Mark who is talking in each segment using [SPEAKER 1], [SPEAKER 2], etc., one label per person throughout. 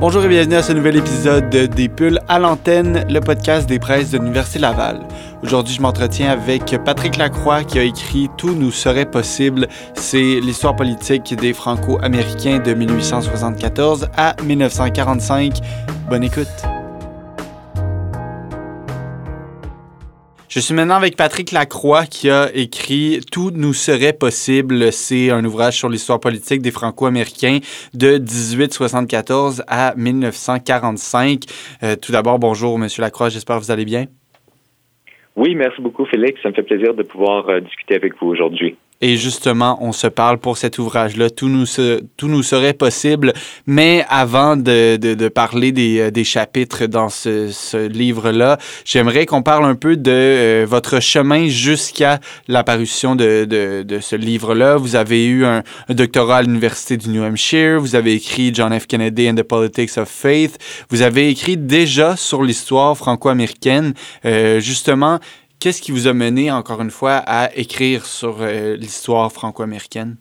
[SPEAKER 1] Bonjour et bienvenue à ce nouvel épisode de Des Pulls à l'antenne, le podcast des presses de l'Université Laval. Aujourd'hui, je m'entretiens avec Patrick Lacroix qui a écrit Tout nous serait possible. C'est l'histoire politique des Franco-Américains de 1874 à 1945. Bonne écoute. Je suis maintenant avec Patrick Lacroix qui a écrit Tout nous serait possible. C'est un ouvrage sur l'histoire politique des Franco-Américains de 1874 à 1945. Euh, tout d'abord, bonjour, Monsieur Lacroix. J'espère que vous allez bien.
[SPEAKER 2] Oui, merci beaucoup, Félix. Ça me fait plaisir de pouvoir euh, discuter avec vous aujourd'hui.
[SPEAKER 1] Et justement, on se parle pour cet ouvrage-là. Tout nous, tout nous serait possible. Mais avant de, de, parler des, euh, des, chapitres dans ce, ce livre-là, j'aimerais qu'on parle un peu de euh, votre chemin jusqu'à l'apparition de, de, ce livre-là. Vous avez eu un, doctorat à l'Université du New Hampshire. Vous avez écrit John F. Kennedy and the Politics of Faith. Vous avez écrit déjà sur l'histoire franco-américaine. Euh, justement, Qu'est-ce qui vous a mené, encore une fois, à écrire sur euh, l'histoire franco-américaine?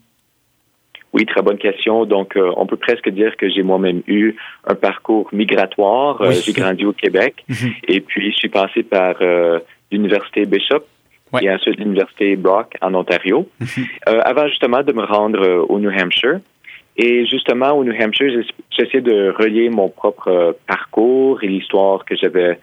[SPEAKER 2] Oui, très bonne question. Donc, euh, on peut presque dire que j'ai moi-même eu un parcours migratoire. Euh, j'ai grandi au Québec mhm. et puis je suis passé par l'Université Bishop et ensuite l'Université Brock en Ontario, avant justement de me rendre au New Hampshire. Et justement, au New Hampshire, j'essaie de relier mon propre parcours et l'histoire que j'avais,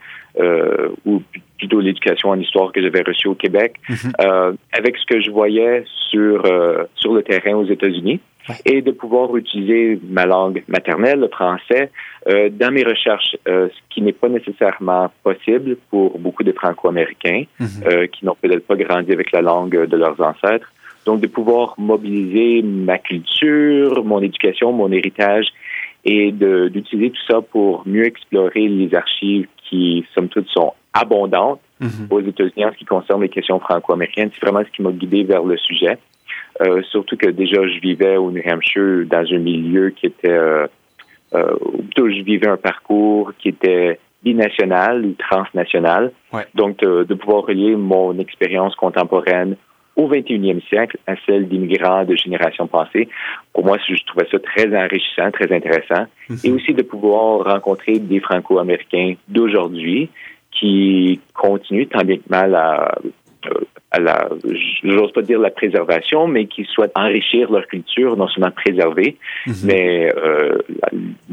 [SPEAKER 2] ou plutôt l'éducation en histoire que j'avais reçue au Québec, mhm. euh, avec ce que je voyais sur, euh, sur le terrain aux États-Unis et de pouvoir utiliser ma langue maternelle, le français, euh, dans mes recherches, ce qui n'est pas nécessairement possible pour beaucoup de Franco-Américains mhm. qui n'ont peut-être pas grandi avec la langue de leurs ancêtres. Donc, de pouvoir mobiliser ma culture, mon éducation, mon héritage et d'utiliser tout ça pour mieux explorer les archives qui, somme toute, sont abondantes mhm. aux États-Unis en ce qui concerne les questions franco-américaines. C'est vraiment ce qui m'a guidé vers le sujet. Euh, surtout que déjà, je vivais au New Hampshire dans un milieu qui était... Euh, euh, je vivais un parcours qui était binational ou transnational. Donc, de pouvoir relier mon expérience contemporaine au 21e siècle à celle d'immigrants de génération passée. Pour moi, je trouvais ça très enrichissant, très intéressant. Mhm. Et aussi de pouvoir rencontrer des Franco-Américains d'aujourd'hui qui continuent tant bien que mal à, euh, à la, j'ose pas dire la préservation, mais qui souhaitent enrichir leur culture, non seulement préserver, mhm. mais euh,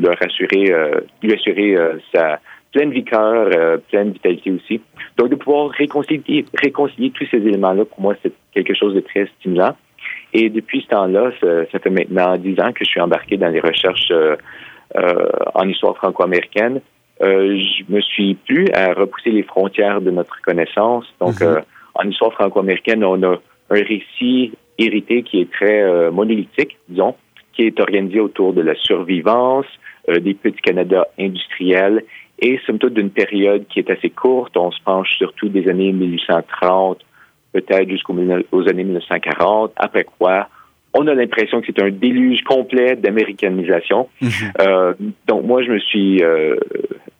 [SPEAKER 2] leur assurer, euh, lui assurer sa pleine vigueur, pleine vitalité aussi. Donc, de pouvoir réconcilier, réconcilier tous ces éléments-là, pour moi, c'est quelque chose de très stimulant. Et depuis ce temps-là, ça, fait maintenant dix ans que je suis embarqué dans les recherches en histoire franco-américaine. Euh, je me suis plus à repousser les frontières de notre connaissance. Donc, mhm. euh, en histoire franco-américaine, on a un récit hérité qui est très euh, monolithique, disons, qui est organisé autour de la survivance, des petits Canada industriels et somme toute d'une période qui est assez courte. On se penche surtout des années 1830, peut-être jusqu'aux années 1940, après quoi on a l'impression que c'est un déluge complet d'américanisation. Mhm. Euh, donc moi, je me suis euh,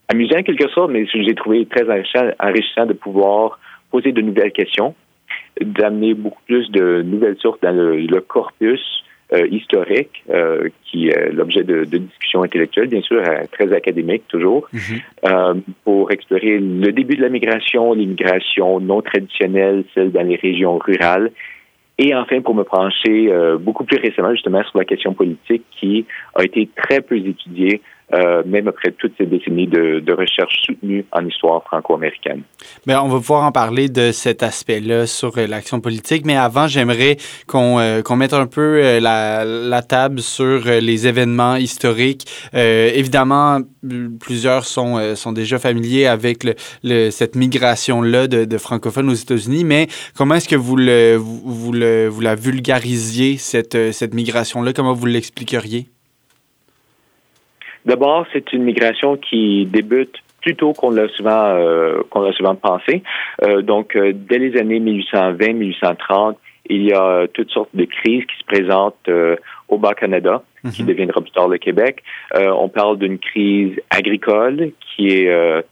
[SPEAKER 2] amusé en quelque sorte, mais j'ai trouvé très enrichissant, de pouvoir poser de nouvelles questions, d'amener beaucoup plus de nouvelles sources dans le, corpus euh, historique, qui est l'objet de, discussions intellectuelles, bien sûr, très académique toujours, mhm. pour explorer le début de la migration, l'immigration non traditionnelle, celle dans les régions rurales, et enfin, pour me pencher euh, beaucoup plus récemment justement sur la question politique qui a été très peu étudiée euh, même après toutes ces décennies de, de recherche soutenue en histoire franco-américaine.
[SPEAKER 1] Bien, on va pouvoir en parler de cet aspect-là sur euh, l'action politique, mais avant, j'aimerais qu'on euh, mette un peu euh, la, la, table sur les événements historiques. évidemment, plusieurs sont, sont déjà familiers avec le, le, cette migration-là de, de, francophones aux États-Unis, mais comment est-ce que vous, le, vous, vous, vous la vulgarisiez, cette, cette migration-là? Comment vous l'expliqueriez?
[SPEAKER 2] D'abord, c'est une migration qui débute plus tôt qu'on l'a souvent euh, qu'on l'a souvent pensé. Euh, donc, euh, dès les années 1820-1830, il y a toutes sortes de crises qui se présentent au Bas-Canada, qui mhm. deviendra plus tard le Québec. on parle d'une crise agricole qui est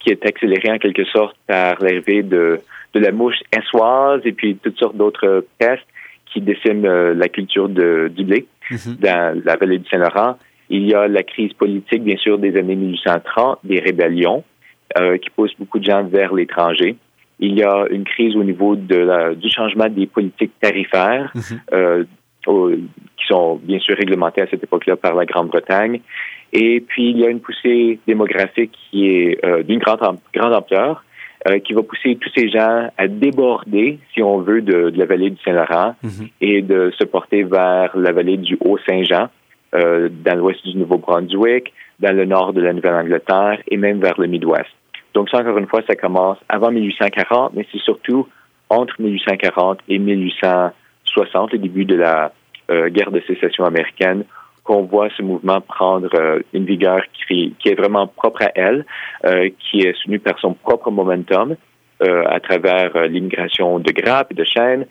[SPEAKER 2] qui est accélérée en quelque sorte par l'arrivée de de la mouche essoise et puis toutes sortes d'autres pestes qui déciment la culture de, du blé mhm. dans la vallée du Saint-Laurent. Il y a la crise politique, bien sûr, des années 1830, des rébellions euh, qui poussent beaucoup de gens vers l'étranger. Il y a une crise au niveau de la, du changement des politiques tarifaires, mhm. euh, qui sont bien sûr réglementées à cette époque-là par la Grande-Bretagne. Et puis, il y a une poussée démographique qui est euh, d'une grande, grande ampleur, euh, qui va pousser tous ces gens à déborder, si on veut, de, de la vallée du Saint-Laurent mhm. et de se porter vers la vallée du Haut-Saint-Jean, euh, dans l'ouest du Nouveau-Brunswick, dans le nord de la Nouvelle-Angleterre et même vers le Midwest. Donc ça, encore une fois, ça commence avant 1840, mais c'est surtout entre 1840 et 1860, le début de la euh, guerre de sécession américaine, qu'on voit ce mouvement prendre euh, une vigueur qui, est vraiment propre à elle, euh, qui est soutenue par son propre momentum à travers l'immigration de grappes et de chênes.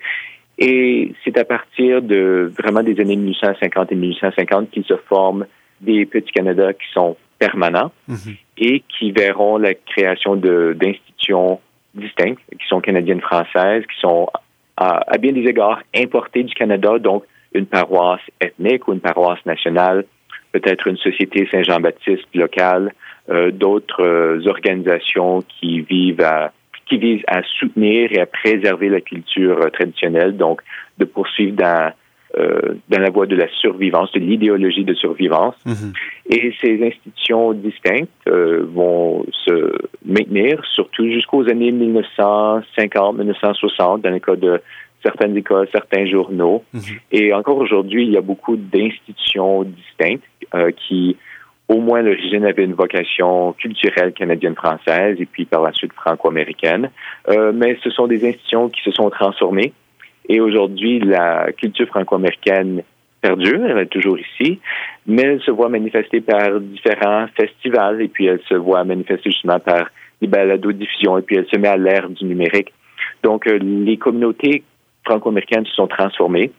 [SPEAKER 2] Et c'est à partir de vraiment des années 1850 et 1850 qu'il se forment des petits Canada qui sont permanents mhm. et qui verront la création d'institutions distinctes, qui sont canadiennes françaises, qui sont à, à bien des égards importées du Canada, donc une paroisse ethnique ou une paroisse nationale, peut-être une société Saint-Jean-Baptiste locale, euh, d'autres euh, organisations qui vivent à qui visent à soutenir et à préserver la culture euh, traditionnelle, donc de poursuivre dans dans la voie de la survivance, de l'idéologie de survivance. Mm-hmm. Et ces institutions distinctes vont se maintenir, surtout jusqu'aux années 1950-1960, dans le cas de certaines écoles, certains journaux. Mhm. Et encore aujourd'hui, il y a beaucoup d'institutions distinctes euh, qui, au moins l'origine, avaient une vocation culturelle canadienne-française et puis par la suite franco-américaine. Euh, mais ce sont des institutions qui se sont transformées. Et aujourd'hui, la culture franco-américaine perdure, elle est toujours ici, mais elle se voit manifester par différents festivals et puis elle se voit manifester justement par des balados-diffusions et puis elle se met à l'ère du numérique. Donc, euh, les communautés franco-américaines se sont transformées.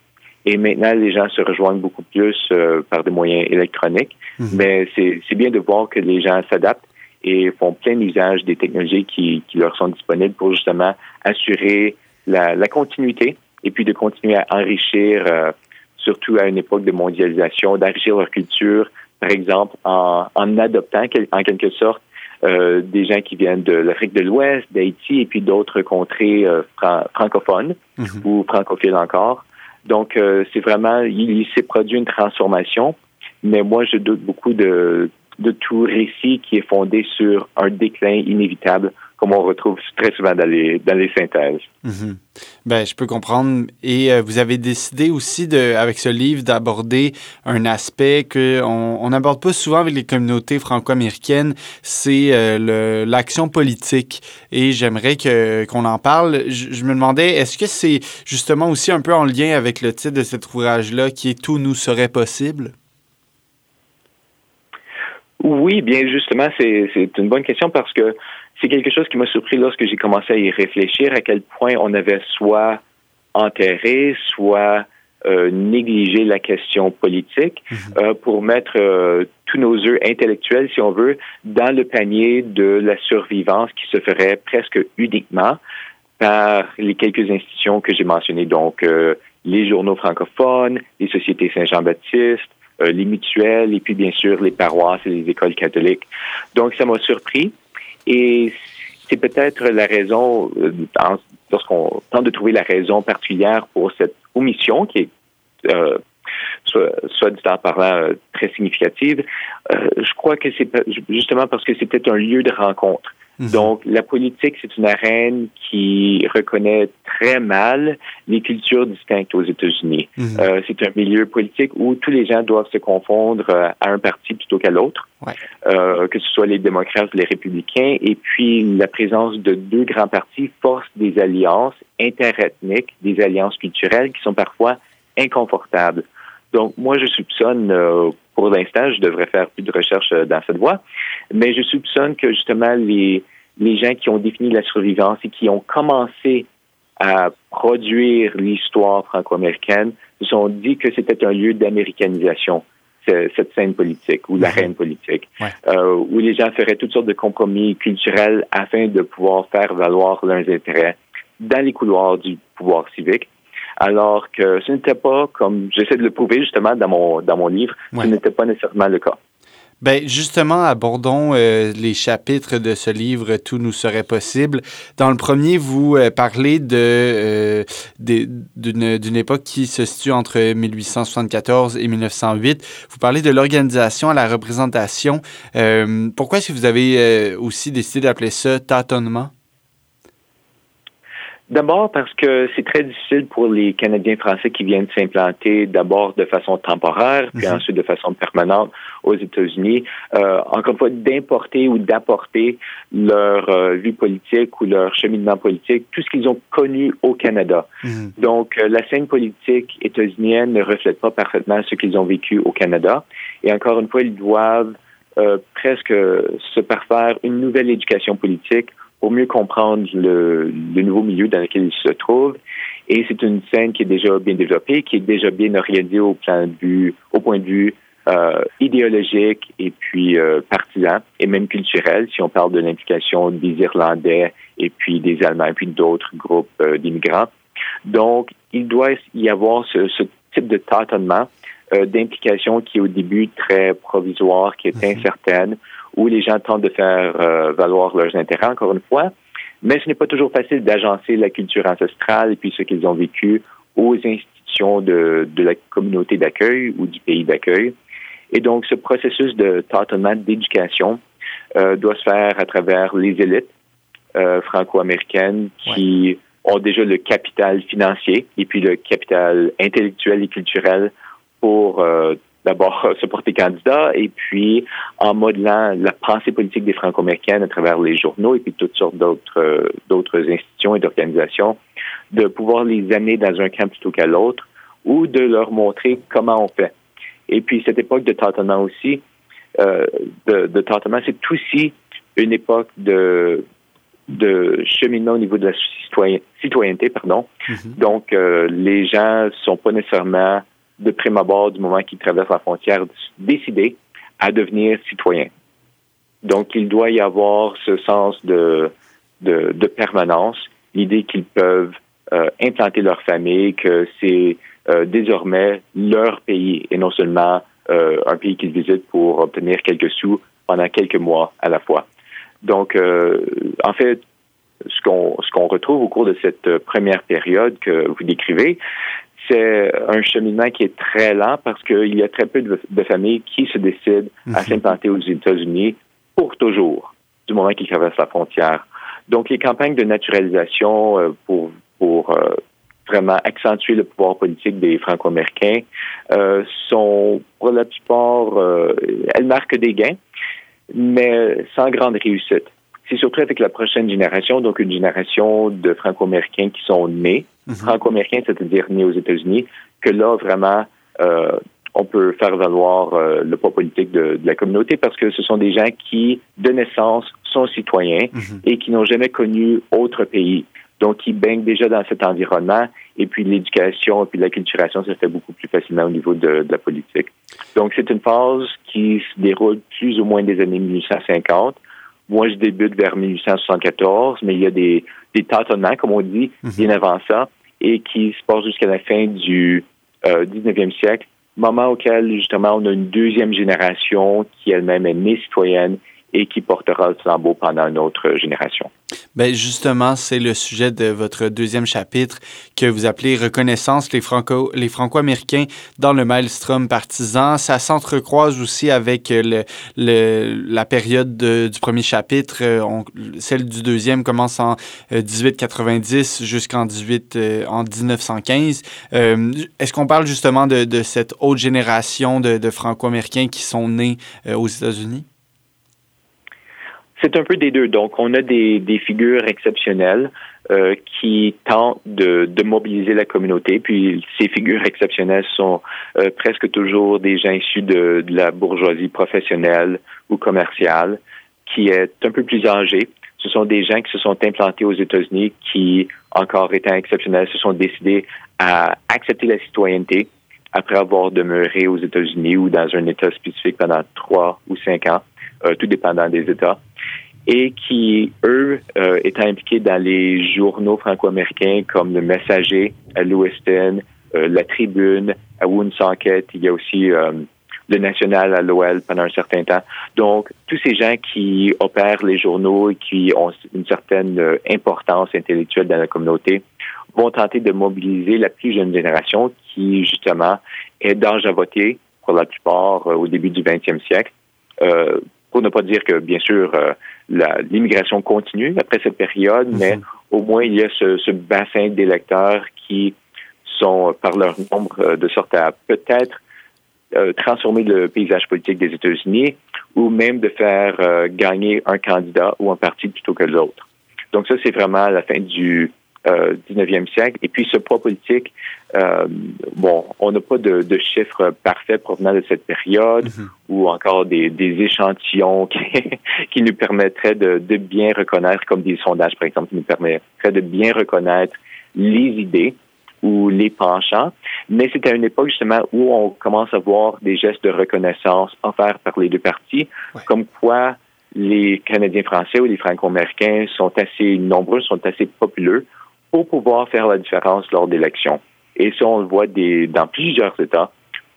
[SPEAKER 2] Et maintenant, les gens se rejoignent beaucoup plus euh, par des moyens électroniques. Mhm. Mais c'est bien de voir que les gens s'adaptent et font plein usage des technologies qui, qui, leur sont disponibles pour justement assurer la, la continuité et puis de continuer à enrichir, euh, surtout à une époque de mondialisation, d'enrichir leur culture, par exemple, en, en adoptant en quelque sorte euh, des gens qui viennent de l'Afrique de l'Ouest, d'Haïti et puis d'autres contrées euh, francophones mhm. ou francophiles encore. Donc, euh, c'est vraiment, il, s'est produit une transformation, mais moi, je doute beaucoup de, de tout récit qui est fondé sur un déclin inévitable comme on retrouve très souvent dans les, dans les synthèses.
[SPEAKER 1] Mhm. Ben, je peux comprendre. Et euh, vous avez décidé aussi, de, avec ce livre, d'aborder un aspect qu'on n'aborde pas souvent avec les communautés franco-américaines, c'est euh, l'action politique. Et j'aimerais qu'on en parle. Je, me demandais, est-ce que c'est justement aussi un peu en lien avec le titre de cet ouvrage-là, qui est Tout nous serait possible?
[SPEAKER 2] Oui, bien justement, c'est une bonne question parce que c'est quelque chose qui m'a surpris lorsque j'ai commencé à y réfléchir, à quel point on avait soit enterré, soit euh, négligé la question politique mhm. euh, pour mettre euh, tous nos œufs intellectuels, si on veut, dans le panier de la survivance qui se ferait presque uniquement par les quelques institutions que j'ai mentionnées, donc les journaux francophones, les sociétés Saint-Jean-Baptiste, les mutuelles et puis bien sûr les paroisses et les écoles catholiques. Donc ça m'a surpris. Et c'est peut-être la raison, euh, lorsqu'on tente de trouver la raison particulière pour cette omission qui est, euh, soit, soit du temps parlant, euh, très significative, euh, je crois que c'est justement parce que c'est peut-être un lieu de rencontre. Mhm. Donc, la politique, c'est une arène qui reconnaît très mal les cultures distinctes aux États-Unis. Mhm. euh, c'est un milieu politique où tous les gens doivent se confondre euh, à un parti plutôt qu'à l'autre, ouais. euh, que ce soit les démocrates ou les républicains. Et puis, la présence de deux grands partis force des alliances interethniques, des alliances culturelles qui sont parfois inconfortables. Donc, moi, je soupçonne, euh, pour l'instant, je devrais faire plus de recherches euh, dans cette voie, mais je soupçonne que justement les, les gens qui ont défini la survivance et qui ont commencé à produire l'histoire franco-américaine se sont dit que c'était un lieu d'américanisation, cette scène politique ou l'arène mhm. politique, euh, où les gens feraient toutes sortes de compromis culturels afin de pouvoir faire valoir leurs intérêts dans les couloirs du pouvoir civique. Alors que ce n'était pas, comme j'essaie de le prouver justement dans mon, dans mon livre, ce n'était pas nécessairement le cas.
[SPEAKER 1] Ben justement, abordons euh, les chapitres de ce livre Tout nous serait possible. Dans le premier, vous euh, parlez de, euh, d'une époque qui se situe entre 1874 et 1908. Vous parlez de l'organisation à la représentation. pourquoi est-ce que vous avez aussi décidé d'appeler ça tâtonnement?
[SPEAKER 2] D'abord parce que c'est très difficile pour les Canadiens français qui viennent s'implanter d'abord de façon temporaire, puis mhm. ensuite de façon permanente aux États-Unis, euh, encore une fois, d'importer ou d'apporter leur euh, vie politique ou leur cheminement politique, tout ce qu'ils ont connu au Canada. Mhm. Donc, euh, la scène politique états-unienne ne reflète pas parfaitement ce qu'ils ont vécu au Canada. Et encore une fois, ils doivent euh, presque se parfaire une nouvelle éducation politique pour mieux comprendre le, nouveau milieu dans lequel il se trouve. Et c'est une scène qui est déjà bien développée, qui est déjà bien organisée au plan de vue, au point de vue euh, idéologique et puis euh, partisan et même culturel, si on parle de l'implication des Irlandais et puis des Allemands et puis d'autres groupes euh, d'immigrants. Donc, il doit y avoir ce, ce type de tâtonnement euh, d'implication qui est au début très provisoire, qui est mhm. incertaine, où les gens tentent de faire euh, valoir leurs intérêts, encore une fois. Mais ce n'est pas toujours facile d'agencer la culture ancestrale et puis ce qu'ils ont vécu aux institutions de, de la communauté d'accueil ou du pays d'accueil. Et donc, ce processus de tâtonnement d'éducation euh, doit se faire à travers les élites euh, franco-américaines qui ont déjà le capital financier et puis le capital intellectuel et culturel pour euh, d'abord se porter candidat et puis en modelant la pensée politique des Franco-américaines à travers les journaux et puis toutes sortes d'autres euh, d'autres institutions et d'organisations, de pouvoir les amener dans un camp plutôt qu'à l'autre ou de leur montrer comment on fait. Et puis cette époque de tâtonnement aussi, euh, de, de tâtonnement, c'est aussi une époque de de cheminement au niveau de la citoyenneté, pardon. Mm-hmm. Donc, euh, les gens sont pas nécessairement de prime abord du moment qu'ils traversent la frontière décider à devenir citoyen. Donc, il doit y avoir ce sens de, de, permanence, l'idée qu'ils peuvent euh, implanter leur famille, que c'est euh, désormais leur pays et non seulement euh, un pays qu'ils visitent pour obtenir quelques sous pendant quelques mois à la fois. Donc, en fait, ce qu'on ce qu'on retrouve au cours de cette première période que vous décrivez, c'est un cheminement qui est très lent parce qu'il y a très peu de, familles qui se décident à mhm. s'implanter aux États-Unis pour toujours, du moment qu'ils traversent la frontière. Donc, les campagnes de naturalisation euh, pour, pour euh, vraiment accentuer le pouvoir politique des Franco-Américains euh, sont, pour la plupart, elles marquent des gains, mais sans grande réussite. C'est surtout avec la prochaine génération, donc une génération de Franco-Américains qui sont nés Mhm. franco-américain, c'est-à-dire né aux États-Unis, que là, vraiment, euh, on peut faire valoir euh, le poids politique de, la communauté parce que ce sont des gens qui, de naissance, sont citoyens mhm. et qui n'ont jamais connu autre pays. Donc, qui baignent déjà dans cet environnement et puis l'éducation et puis l'acculturation se fait beaucoup plus facilement au niveau de, de la politique. Donc, c'est une phase qui se déroule plus ou moins des années 1850. Moi, je débute vers 1874, mais il y a des, des tâtonnements, comme on dit, mhm. bien avant ça, et qui se passent jusqu'à la fin du euh, 19e siècle, moment auquel, justement, on a une deuxième génération qui elle-même est née citoyenne et qui portera le flambeau pendant une autre génération.
[SPEAKER 1] Ben justement, c'est le sujet de votre deuxième chapitre que vous appelez Reconnaissance les Franco les Franco-américains dans le maelstrom partisan. Ça s'entrecroise aussi avec le, la période du premier chapitre. Euh, celle du deuxième commence en 1890 euh, jusqu'en 18 euh, en 1915. Est-ce qu'on parle justement de, cette haute génération de Franco-américains qui sont nés aux États-Unis?
[SPEAKER 2] C'est un peu des deux. Donc, on a des, des figures exceptionnelles euh, qui tentent de, de, mobiliser la communauté. Puis, ces figures exceptionnelles sont euh, presque toujours des gens issus de, de, la bourgeoisie professionnelle ou commerciale, qui est un peu plus âgée. Ce sont des gens qui se sont implantés aux États-Unis, qui, encore étant exceptionnels, se sont décidés à accepter la citoyenneté après avoir demeuré aux États-Unis ou dans un État spécifique pendant trois ou cinq ans, tout dépendant des États et qui, eux, euh, étaient impliqués dans les journaux franco-américains comme Le Messager à Lewiston, euh, La Tribune à Woonsocket, il y a aussi euh, Le National à l'OL pendant un certain temps. Donc, tous ces gens qui opèrent les journaux et qui ont une certaine importance intellectuelle dans la communauté vont tenter de mobiliser la plus jeune génération qui, justement, est d'âge à voter pour la plupart au début du 20e siècle. Pour ne pas dire que, bien sûr, l'immigration continue après cette période, mhm. mais au moins il y a ce, bassin d'électeurs qui sont, par leur nombre, euh, de sorte à peut-être euh, transformer le paysage politique des États-Unis ou même de faire euh, gagner un candidat ou un parti plutôt que l'autre. Donc ça, c'est vraiment la fin du, 19e siècle. Et puis ce poids politique, euh, bon, on n'a pas de, de, chiffres parfaits provenant de cette période mhm. ou encore des, des échantillons qui, qui, nous permettraient de, de, bien reconnaître, comme des sondages par exemple, qui nous permettraient de bien reconnaître les idées ou les penchants. Mais c'est à une époque justement où on commence à voir des gestes de reconnaissance offerts par les deux partis, comme quoi les Canadiens français ou les Franco-américains sont assez nombreux, sont assez populeux pour pouvoir faire la différence lors d'élections. Et ça, on le voit des, dans plusieurs États,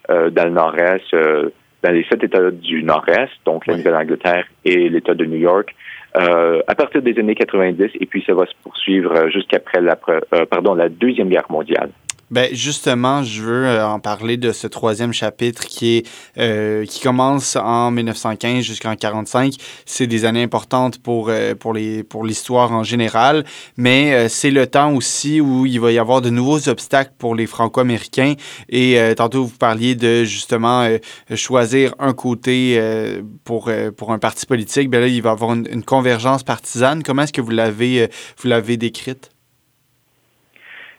[SPEAKER 2] euh, dans le Nord-Est, euh, dans les sept États du Nord-Est, donc la Nouvelle-Angleterre et l'État de New York, euh, à partir des années 90, et puis ça va se poursuivre jusqu'après la, pardon, la Deuxième Guerre mondiale.
[SPEAKER 1] Ben justement, je veux euh, en parler de ce troisième chapitre qui est euh, qui commence en 1915 jusqu'en 45. C'est des années importantes pour euh, pour les pour l'histoire en général, mais c'est le temps aussi où il va y avoir de nouveaux obstacles pour les Franco-américains. Et tantôt vous parliez de justement choisir un côté pour pour un parti politique. Ben là, il va y avoir une, une convergence partisane. Comment est-ce que vous l'avez vous l'avez décrite?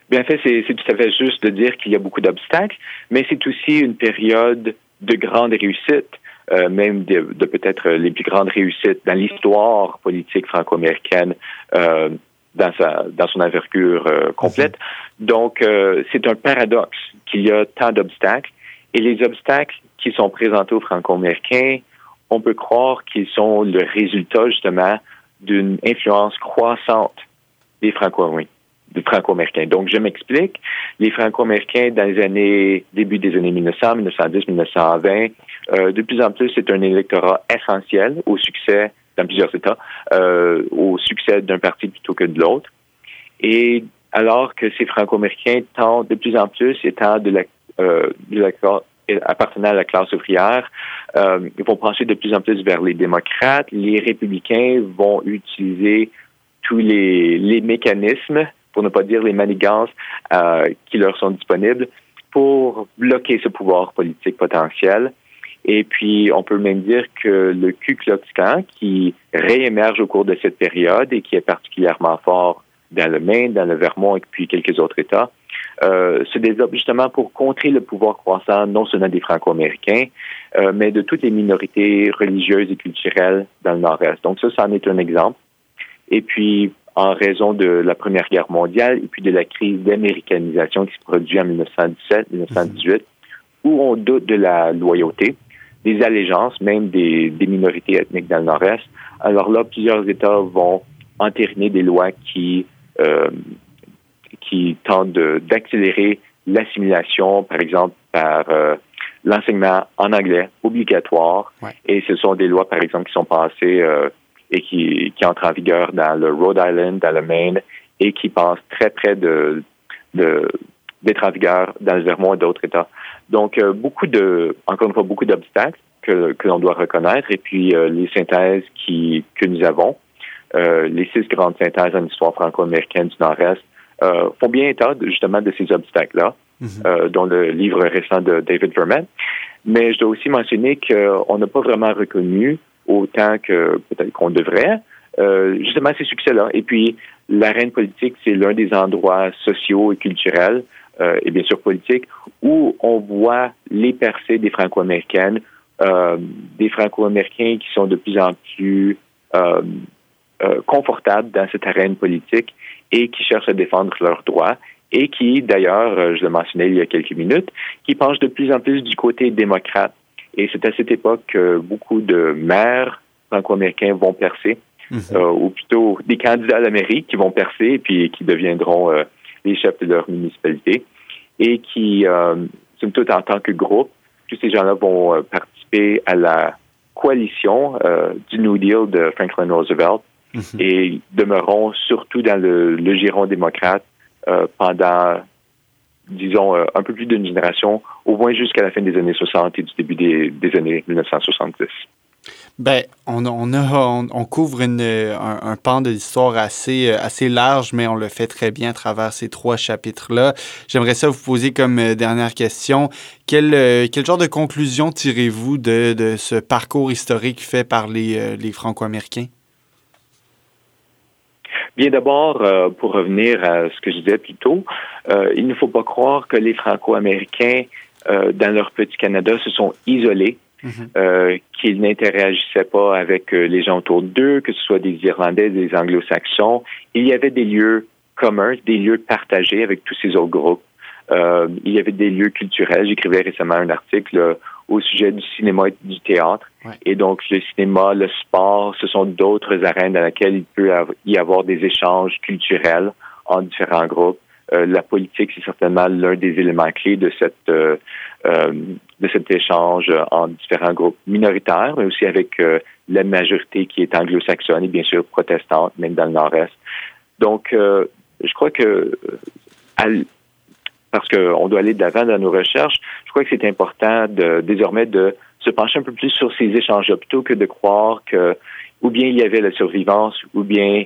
[SPEAKER 2] Bien fait, c'est tout à fait juste de dire qu'il y a beaucoup d'obstacles, mais c'est aussi une période de grande réussite, euh, même de, peut-être les plus grandes réussites dans l'histoire politique franco-américaine euh, dans, sa, dans son envergure euh, complète. Donc, euh, c'est un paradoxe qu'il y a tant d'obstacles, et les obstacles qui sont présentés aux franco-américains, on peut croire qu'ils sont le résultat justement d'une influence croissante des franco-américains franco-américains. Donc, je m'explique. Les franco-américains, dans les années, début des années 1900, 1910, 1920, de plus en plus, c'est un électorat essentiel au succès, dans plusieurs États, euh, au succès d'un parti plutôt que de l'autre. Et alors que ces franco-américains tentent de plus en plus, étant de la, euh, appartenant à la classe ouvrière, euh, ils vont pencher de plus en plus vers les démocrates. Les républicains vont utiliser tous les, les mécanismes pour ne pas dire les manigances euh, qui leur sont disponibles pour bloquer ce pouvoir politique potentiel. Et puis, on peut même dire que le Ku Klux Klan, qui réémerge au cours de cette période et qui est particulièrement fort dans le Maine, dans le Vermont et puis quelques autres États, euh, se développe justement pour contrer le pouvoir croissant non seulement des Franco-Américains, euh, mais de toutes les minorités religieuses et culturelles dans le Nord-Est. Donc ça, ça en est un exemple. Et puis, en raison de la Première Guerre mondiale et puis de la crise d'américanisation qui se produit en 1917-1918, où on doute de la loyauté, des allégeances, même des, minorités ethniques dans le Nord-Est. Alors là, plusieurs États vont entériner des lois qui, euh, qui tentent d'accélérer l'assimilation, par exemple, par euh, l'enseignement en anglais obligatoire. Et ce sont des lois, par exemple, qui sont passées euh, et qui, qui entre en vigueur dans le Rhode Island, dans le Maine, et qui passe très près de, d'être en vigueur dans le Vermont et d'autres États. Donc, euh, beaucoup de, encore une fois, beaucoup d'obstacles que, que l'on doit reconnaître, et puis euh, les synthèses qui, que nous avons, euh, les six grandes synthèses en histoire franco-américaine du Nord-Est, font bien état justement de ces obstacles-là, mm-hmm. dont le livre récent de David Verman. Mais je dois aussi mentionner qu'on n'a pas vraiment reconnu autant que peut-être qu'on devrait. Euh, justement, ces succès-là. Et puis, l'arène politique, c'est l'un des endroits sociaux et culturels, euh, et bien sûr politiques, où on voit les percées des Franco-américaines, euh, des Franco-américains qui sont de plus en plus euh, euh, confortables dans cette arène politique et qui cherchent à défendre leurs droits et qui, d'ailleurs, euh, je le mentionnais il y a quelques minutes, qui penchent de plus en plus du côté démocrate et c'est à cette époque que beaucoup de maires franco-américains vont percer. mhm. ou plutôt des candidats à la mairie qui vont percer et puis qui deviendront les chefs de leur municipalité et qui, somme toute, en tant que groupe, tous ces gens-là vont participer à la coalition du New Deal de Franklin Roosevelt mhm. et demeureront surtout dans le, le giron démocrate pendant disons, euh, un peu plus d'une génération, au moins jusqu'à la fin des années 60 et du début des, années 1970.
[SPEAKER 1] Ben, on, on, on, couvre une, un, pan de l'histoire assez, euh, assez large, mais on le fait très bien à travers ces trois chapitres-là. J'aimerais ça vous poser comme euh, dernière question. Quel, quel genre de conclusion tirez-vous de, de, ce parcours historique fait par les, les Franco-Américains?
[SPEAKER 2] Bien d'abord, euh, pour revenir à ce que je disais plus tôt, euh, il ne faut pas croire que les Franco-Américains, euh, dans leur petit Canada, se sont isolés, mhm. qu'ils n'interagissaient pas avec les gens autour d'eux, que ce soit des Irlandais, des Anglo-Saxons. Il y avait des lieux communs, des lieux partagés avec tous ces autres groupes. il y avait des lieux culturels. J'écrivais récemment un article au sujet du cinéma et du théâtre. Et donc, le cinéma, le sport, ce sont d'autres arènes dans lesquelles il peut y avoir des échanges culturels en différents groupes. Euh, la politique, c'est certainement l'un des éléments clés de cette euh, euh, de cet échange en différents groupes minoritaires, mais aussi avec la majorité qui est anglo-saxonne et bien sûr protestante, même dans le nord-est. Donc, je crois que parce qu'on doit aller de l'avant dans nos recherches, je crois que c'est important de, désormais de se pencher un peu plus sur ces échanges-là, plutôt que de croire que ou bien il y avait la survivance, ou bien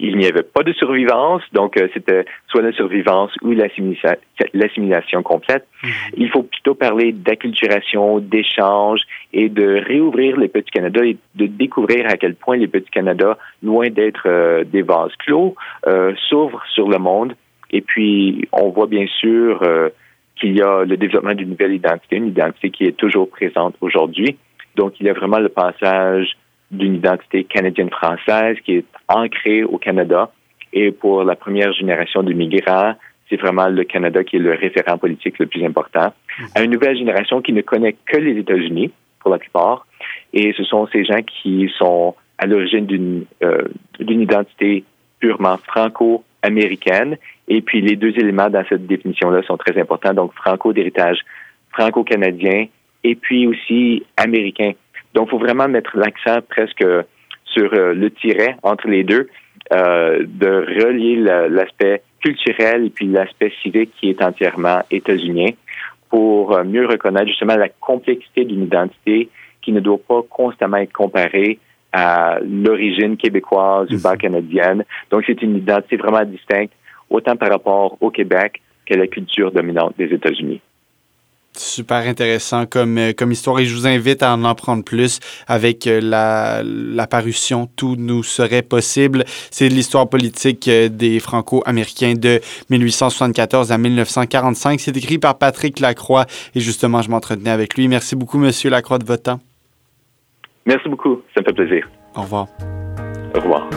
[SPEAKER 2] il n'y avait pas de survivance, donc euh, c'était soit la survivance ou l'assimilation complète. Mm-hmm. Il faut plutôt parler d'acculturation, d'échange et de réouvrir les Petits Canada et de découvrir à quel point les Petits Canada, loin d'être euh, des vases clos, euh, s'ouvrent sur le monde et puis, on voit bien sûr euh, qu'il y a le développement d'une nouvelle identité, une identité qui est toujours présente aujourd'hui. Donc, il y a vraiment le passage d'une identité canadienne-française qui est ancrée au Canada. Et pour la première génération de migrants, c'est vraiment le Canada qui est le référent politique le plus important. À une nouvelle génération qui ne connaît que les États-Unis, pour la plupart. Et ce sont ces gens qui sont à l'origine d'une euh, identité purement franco-américaine et puis, les deux éléments dans cette définition-là sont très importants. Donc, franco d'héritage franco-canadien et puis aussi américain. Donc, il faut vraiment mettre l'accent presque sur euh, le tiret entre les deux, euh, de relier l'aspect culturel et puis l'aspect civique qui est entièrement états-unien pour euh, mieux reconnaître justement la complexité d'une identité qui ne doit pas constamment être comparée à l'origine québécoise ou bas canadienne. Donc, c'est une identité vraiment distincte autant par rapport au Québec que la culture dominante des États-Unis.
[SPEAKER 1] Super intéressant comme, euh, comme histoire et je vous invite à en apprendre plus avec euh, la, la parution Tout nous serait possible. C'est l'histoire politique euh, des Franco-Américains de 1874 à 1945. C'est écrit par Patrick Lacroix et justement, je m'entretenais avec lui. Merci beaucoup, Monsieur Lacroix, de votre temps.
[SPEAKER 2] Merci beaucoup. Ça me fait plaisir.
[SPEAKER 1] Au revoir.
[SPEAKER 2] Au revoir.